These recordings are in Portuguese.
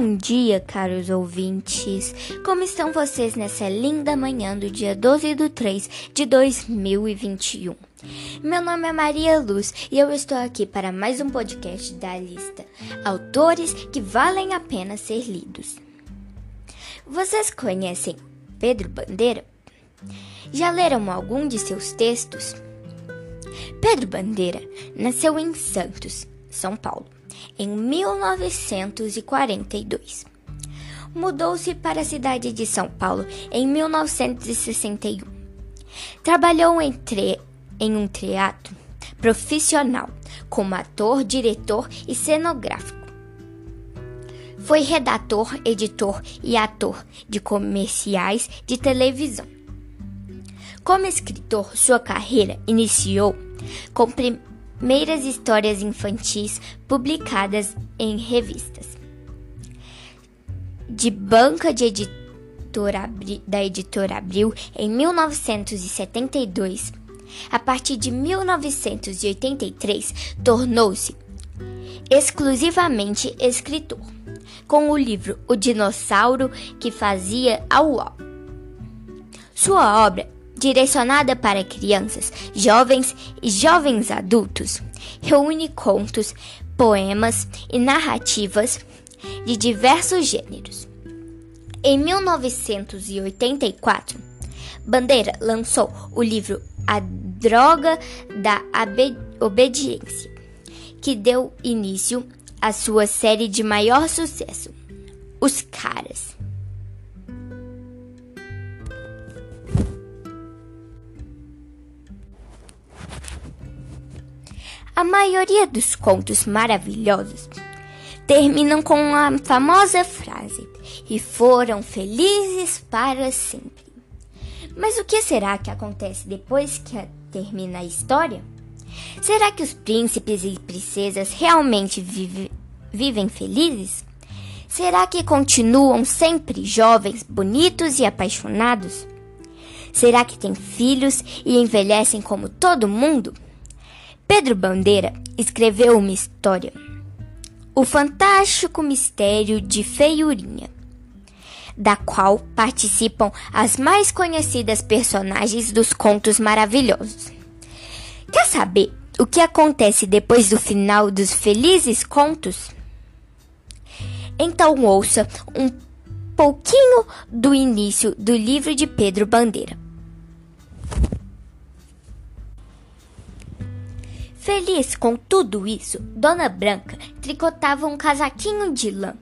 Bom dia, caros ouvintes! Como estão vocês nessa linda manhã do dia 12 de 3 de 2021? Meu nome é Maria Luz e eu estou aqui para mais um podcast da lista Autores que valem a pena ser lidos. Vocês conhecem Pedro Bandeira? Já leram algum de seus textos? Pedro Bandeira nasceu em Santos, São Paulo em 1942. Mudou-se para a cidade de São Paulo em 1961. Trabalhou em, em um teatro profissional como ator, diretor e cenográfico. Foi redator, editor e ator de comerciais de televisão. Como escritor, sua carreira iniciou com primeiras histórias infantis publicadas em revistas. De banca de editora, da editora Abril em 1972, a partir de 1983, tornou-se exclusivamente escritor, com o livro O Dinossauro que Fazia ao Sua obra direcionada para crianças, jovens e jovens adultos, reúne contos, poemas e narrativas de diversos gêneros. Em 1984, Bandeira lançou o livro A Droga da Obediência, que deu início à sua série de maior sucesso, Os Caras. A maioria dos contos maravilhosos terminam com a famosa frase: E foram felizes para sempre. Mas o que será que acontece depois que termina a história? Será que os príncipes e princesas realmente vive, vivem felizes? Será que continuam sempre jovens, bonitos e apaixonados? Será que têm filhos e envelhecem como todo mundo? Pedro Bandeira escreveu uma história, O Fantástico Mistério de Feiurinha, da qual participam as mais conhecidas personagens dos contos maravilhosos. Quer saber o que acontece depois do final dos felizes contos? Então ouça um pouquinho do início do livro de Pedro Bandeira. Feliz com tudo isso, Dona Branca tricotava um casaquinho de lã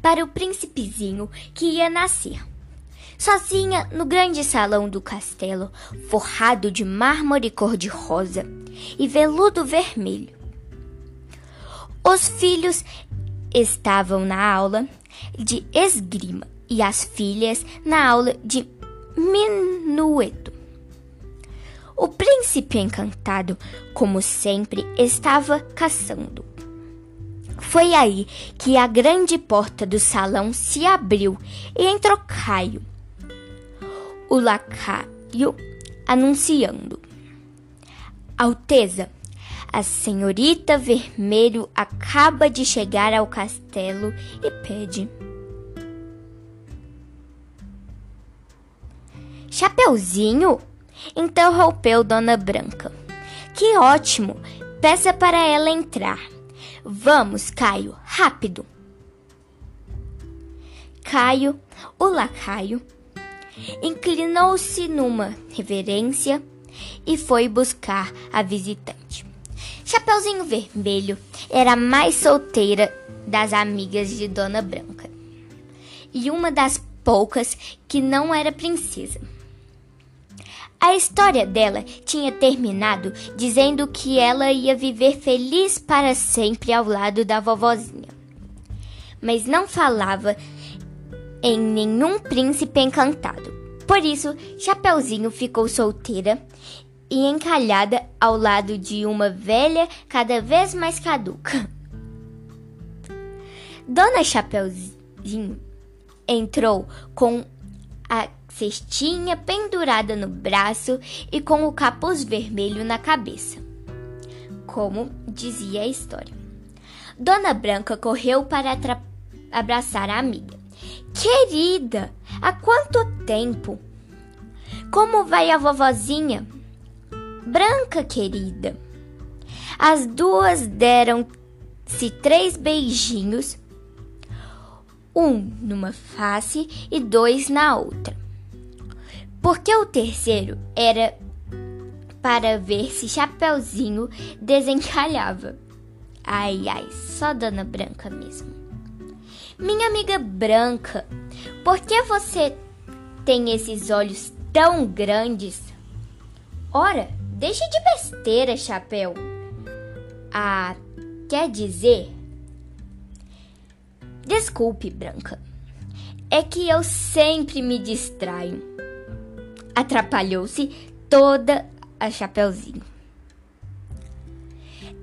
para o príncipezinho que ia nascer. Sozinha no grande salão do castelo, forrado de mármore cor-de-rosa e veludo vermelho. Os filhos estavam na aula de esgrima e as filhas na aula de minueto. O príncipe encantado, como sempre, estava caçando. Foi aí que a grande porta do salão se abriu e entrou Caio, o lacaio, anunciando: Alteza, a senhorita Vermelho acaba de chegar ao castelo e pede. Chapeuzinho? Interrompeu Dona Branca. Que ótimo! Peça para ela entrar. Vamos, Caio, rápido. Caio, o lacaio, inclinou-se numa reverência e foi buscar a visitante. Chapeuzinho Vermelho era a mais solteira das amigas de Dona Branca e uma das poucas que não era princesa. A história dela tinha terminado dizendo que ela ia viver feliz para sempre ao lado da vovozinha. Mas não falava em nenhum príncipe encantado. Por isso, Chapeuzinho ficou solteira e encalhada ao lado de uma velha cada vez mais caduca. Dona Chapeuzinho entrou com a cestinha pendurada no braço e com o capuz vermelho na cabeça. Como dizia a história. Dona Branca correu para abraçar a amiga. Querida, há quanto tempo? Como vai a vovozinha? Branca, querida. As duas deram-se três beijinhos, um numa face e dois na outra. Porque o terceiro era para ver se Chapeuzinho desencalhava. Ai, ai, só Dona Branca mesmo. Minha amiga Branca, por que você tem esses olhos tão grandes? Ora, deixe de besteira, Chapéu. Ah, quer dizer? Desculpe, Branca. É que eu sempre me distraio. Atrapalhou-se toda a Chapeuzinho.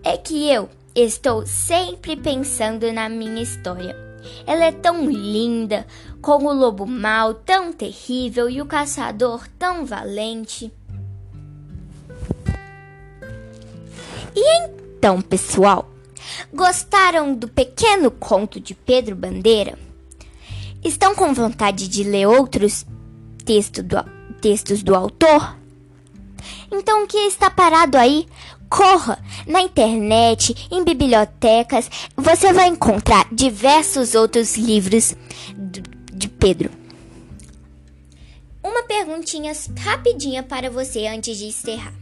É que eu estou sempre pensando na minha história. Ela é tão linda, com o lobo mau tão terrível e o caçador tão valente. E então, pessoal, gostaram do pequeno conto de Pedro Bandeira? Estão com vontade de ler outros texto do, textos do autor? Então, o que está parado aí? Corra na internet, em bibliotecas, você vai encontrar diversos outros livros de Pedro. Uma perguntinha rapidinha para você antes de encerrar.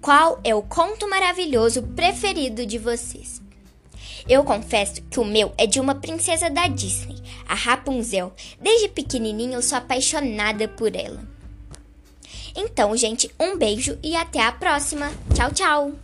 Qual é o conto maravilhoso preferido de vocês? Eu confesso que o meu é de uma princesa da Disney, a Rapunzel. Desde pequenininha eu sou apaixonada por ela. Então, gente, um beijo e até a próxima. Tchau, tchau!